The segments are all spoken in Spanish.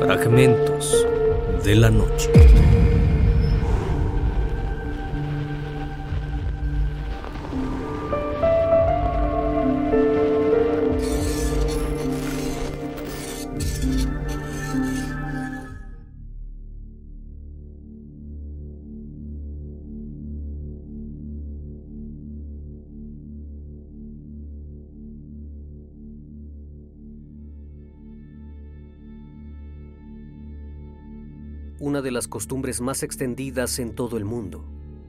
Fragmentos de la noche. Una de las costumbres más extendidas en todo el mundo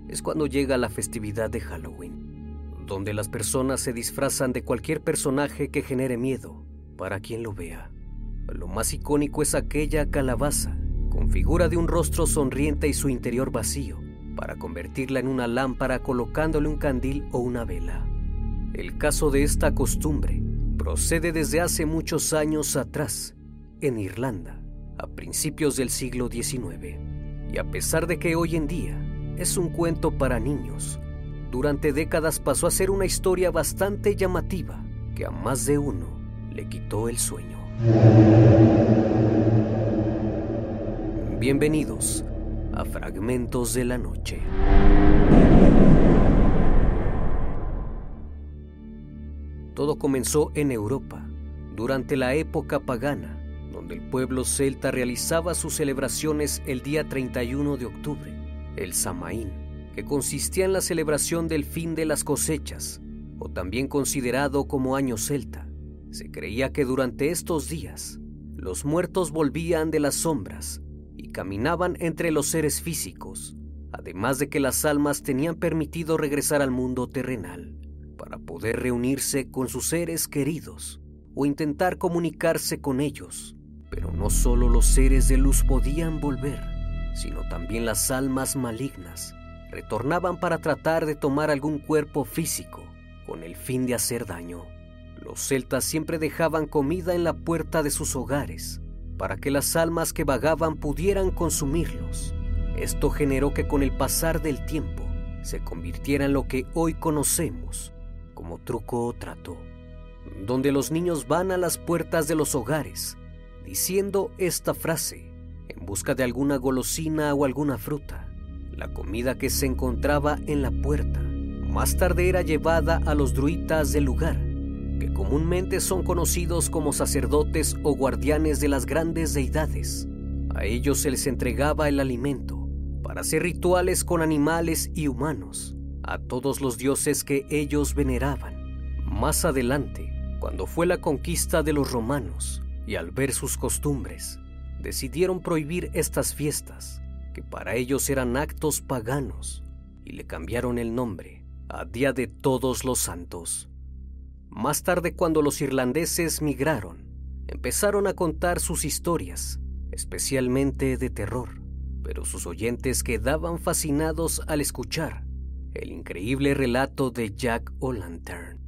es cuando llega la festividad de Halloween, donde las personas se disfrazan de cualquier personaje que genere miedo para quien lo vea. Lo más icónico es aquella calabaza, con figura de un rostro sonriente y su interior vacío, para convertirla en una lámpara colocándole un candil o una vela. El caso de esta costumbre procede desde hace muchos años atrás, en Irlanda a principios del siglo XIX. Y a pesar de que hoy en día es un cuento para niños, durante décadas pasó a ser una historia bastante llamativa que a más de uno le quitó el sueño. Bienvenidos a Fragmentos de la Noche. Todo comenzó en Europa, durante la época pagana, el pueblo celta realizaba sus celebraciones el día 31 de octubre, el Samaín, que consistía en la celebración del fin de las cosechas, o también considerado como año celta. Se creía que durante estos días los muertos volvían de las sombras y caminaban entre los seres físicos, además de que las almas tenían permitido regresar al mundo terrenal para poder reunirse con sus seres queridos o intentar comunicarse con ellos pero no solo los seres de luz podían volver, sino también las almas malignas retornaban para tratar de tomar algún cuerpo físico con el fin de hacer daño. Los celtas siempre dejaban comida en la puerta de sus hogares para que las almas que vagaban pudieran consumirlos. Esto generó que con el pasar del tiempo se convirtiera en lo que hoy conocemos como truco o trato, donde los niños van a las puertas de los hogares diciendo esta frase en busca de alguna golosina o alguna fruta. La comida que se encontraba en la puerta más tarde era llevada a los druitas del lugar, que comúnmente son conocidos como sacerdotes o guardianes de las grandes deidades. A ellos se les entregaba el alimento para hacer rituales con animales y humanos, a todos los dioses que ellos veneraban. Más adelante, cuando fue la conquista de los romanos, y al ver sus costumbres, decidieron prohibir estas fiestas, que para ellos eran actos paganos, y le cambiaron el nombre a Día de Todos los Santos. Más tarde, cuando los irlandeses migraron, empezaron a contar sus historias, especialmente de terror, pero sus oyentes quedaban fascinados al escuchar el increíble relato de Jack O'Lantern.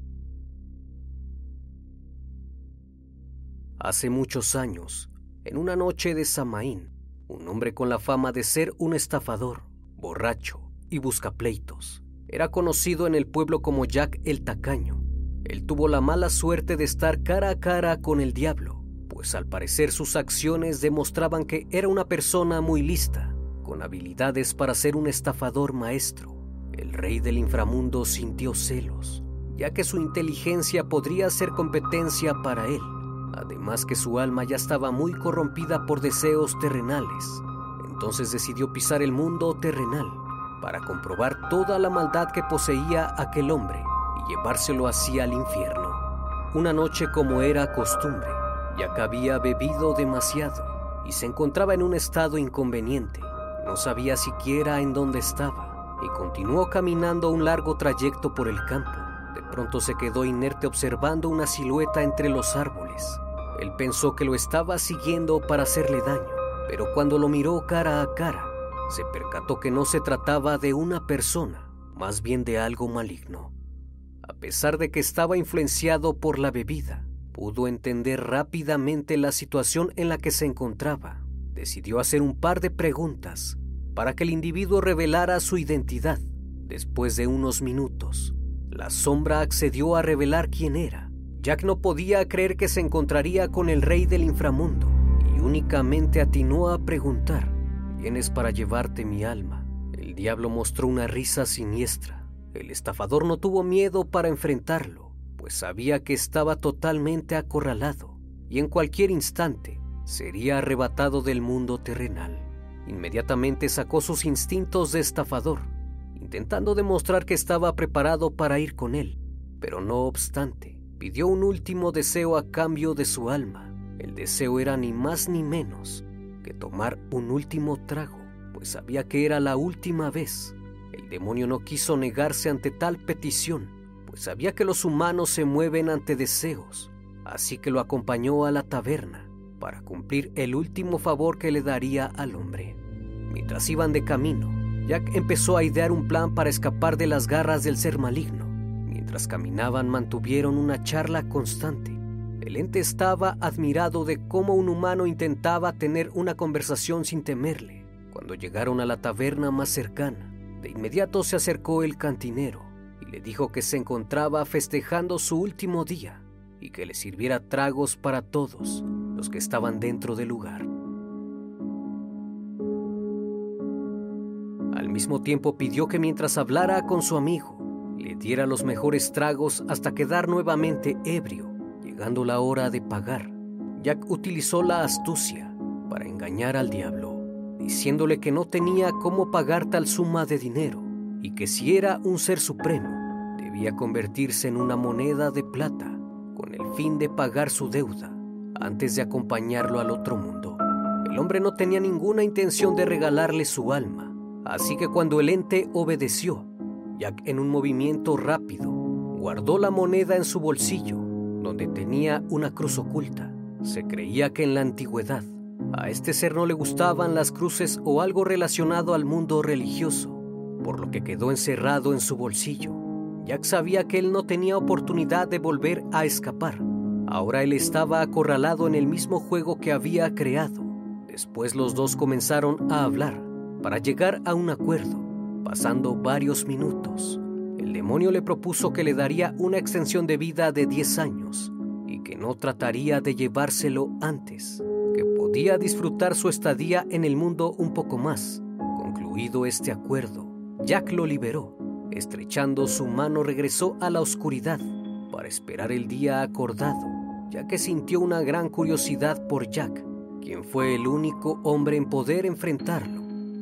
Hace muchos años, en una noche de Samaín, un hombre con la fama de ser un estafador, borracho y buscapleitos, era conocido en el pueblo como Jack el Tacaño. Él tuvo la mala suerte de estar cara a cara con el diablo, pues al parecer sus acciones demostraban que era una persona muy lista, con habilidades para ser un estafador maestro. El rey del inframundo sintió celos, ya que su inteligencia podría ser competencia para él además que su alma ya estaba muy corrompida por deseos terrenales. Entonces decidió pisar el mundo terrenal para comprobar toda la maldad que poseía aquel hombre y llevárselo hacia el infierno. Una noche como era costumbre, ya que había bebido demasiado y se encontraba en un estado inconveniente. No sabía siquiera en dónde estaba y continuó caminando un largo trayecto por el campo. De pronto se quedó inerte observando una silueta entre los árboles. Él pensó que lo estaba siguiendo para hacerle daño, pero cuando lo miró cara a cara, se percató que no se trataba de una persona, más bien de algo maligno. A pesar de que estaba influenciado por la bebida, pudo entender rápidamente la situación en la que se encontraba. Decidió hacer un par de preguntas para que el individuo revelara su identidad. Después de unos minutos, la sombra accedió a revelar quién era Jack no podía creer que se encontraría con el rey del inframundo y únicamente atinó a preguntar, ¿vienes para llevarte mi alma? El diablo mostró una risa siniestra. El estafador no tuvo miedo para enfrentarlo, pues sabía que estaba totalmente acorralado y en cualquier instante sería arrebatado del mundo terrenal. Inmediatamente sacó sus instintos de estafador, intentando demostrar que estaba preparado para ir con él, pero no obstante, pidió un último deseo a cambio de su alma. El deseo era ni más ni menos que tomar un último trago, pues sabía que era la última vez. El demonio no quiso negarse ante tal petición, pues sabía que los humanos se mueven ante deseos, así que lo acompañó a la taberna para cumplir el último favor que le daría al hombre. Mientras iban de camino, Jack empezó a idear un plan para escapar de las garras del ser maligno. Mientras caminaban mantuvieron una charla constante. El ente estaba admirado de cómo un humano intentaba tener una conversación sin temerle. Cuando llegaron a la taberna más cercana, de inmediato se acercó el cantinero y le dijo que se encontraba festejando su último día y que le sirviera tragos para todos los que estaban dentro del lugar. Mismo tiempo pidió que mientras hablara con su amigo, le diera los mejores tragos hasta quedar nuevamente ebrio, llegando la hora de pagar. Jack utilizó la astucia para engañar al diablo, diciéndole que no tenía cómo pagar tal suma de dinero y que si era un ser supremo, debía convertirse en una moneda de plata con el fin de pagar su deuda antes de acompañarlo al otro mundo. El hombre no tenía ninguna intención de regalarle su alma, así que cuando el ente obedeció, Jack en un movimiento rápido guardó la moneda en su bolsillo, donde tenía una cruz oculta. Se creía que en la antigüedad a este ser no le gustaban las cruces o algo relacionado al mundo religioso, por lo que quedó encerrado en su bolsillo. Jack sabía que él no tenía oportunidad de volver a escapar, Ahora él estaba acorralado en el mismo juego que había creado. Después los dos comenzaron a hablar para llegar a un acuerdo, pasando varios minutos. El demonio le propuso que le daría una extensión de vida de 10 años y que no trataría de llevárselo antes, que podía disfrutar su estadía en el mundo un poco más. Concluido este acuerdo, Jack lo liberó. Estrechando su mano regresó a la oscuridad para esperar el día acordado ya que sintió una gran curiosidad por Jack, quien fue el único hombre en poder enfrentarlo,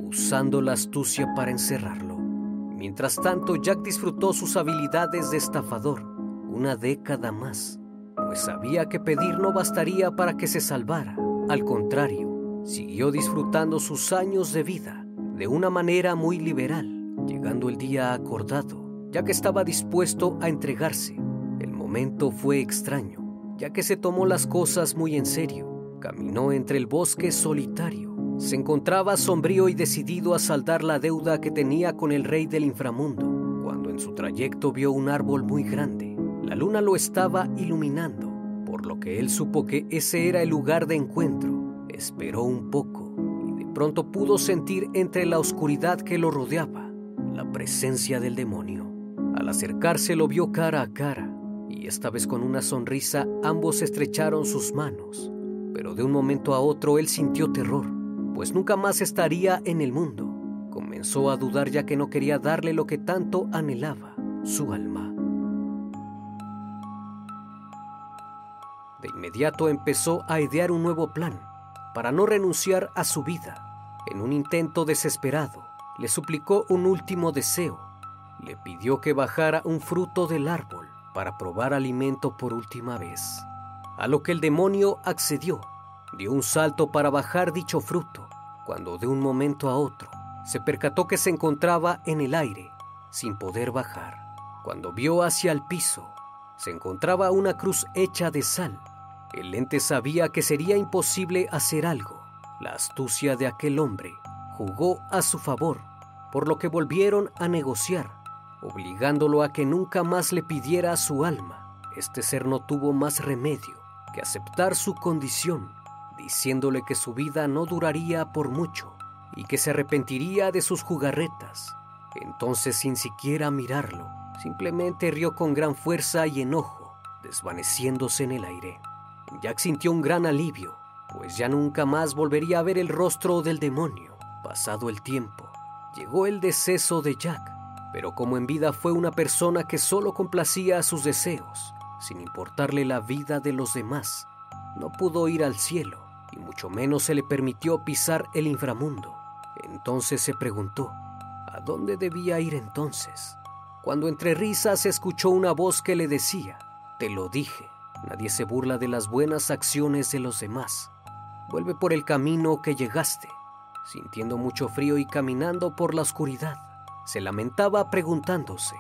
usando la astucia para encerrarlo. Mientras tanto, Jack disfrutó sus habilidades de estafador una década más, pues sabía que pedir no bastaría para que se salvara. Al contrario, siguió disfrutando sus años de vida de una manera muy liberal, llegando el día acordado, ya que estaba dispuesto a entregarse. El momento fue extraño, ya que se tomó las cosas muy en serio. Caminó entre el bosque solitario. Se encontraba sombrío y decidido a saldar la deuda que tenía con el rey del inframundo, cuando en su trayecto vio un árbol muy grande. La luna lo estaba iluminando, por lo que él supo que ese era el lugar de encuentro. Esperó un poco y de pronto pudo sentir entre la oscuridad que lo rodeaba la presencia del demonio. Al acercarse lo vio cara a cara y esta vez con una sonrisa ambos estrecharon sus manos. Pero de un momento a otro él sintió terror, pues nunca más estaría en el mundo. Comenzó a dudar ya que no quería darle lo que tanto anhelaba, su alma. De inmediato empezó a idear un nuevo plan para no renunciar a su vida. En un intento desesperado, le suplicó un último deseo. Le pidió que bajara un fruto del árbol para probar alimento por última vez, a lo que el demonio accedió. Dio un salto para bajar dicho fruto, cuando de un momento a otro se percató que se encontraba en el aire, sin poder bajar. Cuando vio hacia el piso, se encontraba una cruz hecha de sal. El ente sabía que sería imposible hacer algo. La astucia de aquel hombre jugó a su favor, por lo que volvieron a negociar obligándolo a que nunca más le pidiera su alma. Este ser no tuvo más remedio que aceptar su condición, diciéndole que su vida no duraría por mucho y que se arrepentiría de sus jugarretas. Entonces, sin siquiera mirarlo, simplemente rió con gran fuerza y enojo, desvaneciéndose en el aire. Jack sintió un gran alivio, pues ya nunca más volvería a ver el rostro del demonio. Pasado el tiempo, llegó el deceso de Jack, pero como en vida fue una persona que solo complacía a sus deseos, sin importarle la vida de los demás, no pudo ir al cielo y mucho menos se le permitió pisar el inframundo. Entonces se preguntó, ¿a dónde debía ir entonces? Cuando entre risas escuchó una voz que le decía, te lo dije, nadie se burla de las buenas acciones de los demás. Vuelve por el camino que llegaste. Sintiendo mucho frío y caminando por la oscuridad, se lamentaba preguntándose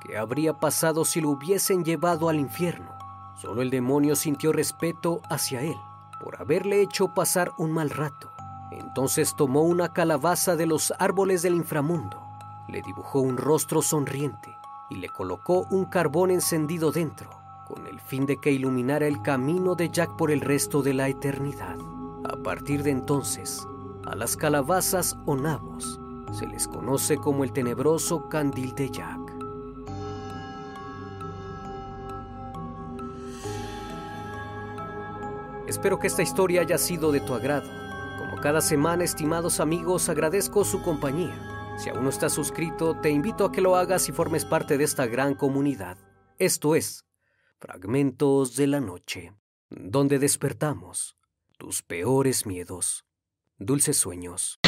qué habría pasado si lo hubiesen llevado al infierno. Solo el demonio sintió respeto hacia él por haberle hecho pasar un mal rato. Entonces tomó una calabaza de los árboles del inframundo, le dibujó un rostro sonriente y le colocó un carbón encendido dentro, con el fin de que iluminara el camino de Jack por el resto de la eternidad. A partir de entonces, a las calabazas o nabos se les conoce como el tenebroso candil de Jack. Espero que esta historia haya sido de tu agrado. Como cada semana, estimados amigos, agradezco su compañía. Si aún no estás suscrito, te invito a que lo hagas y formes parte de esta gran comunidad. Esto es Fragmentos de la Noche, donde despertamos tus peores miedos. Dulces sueños.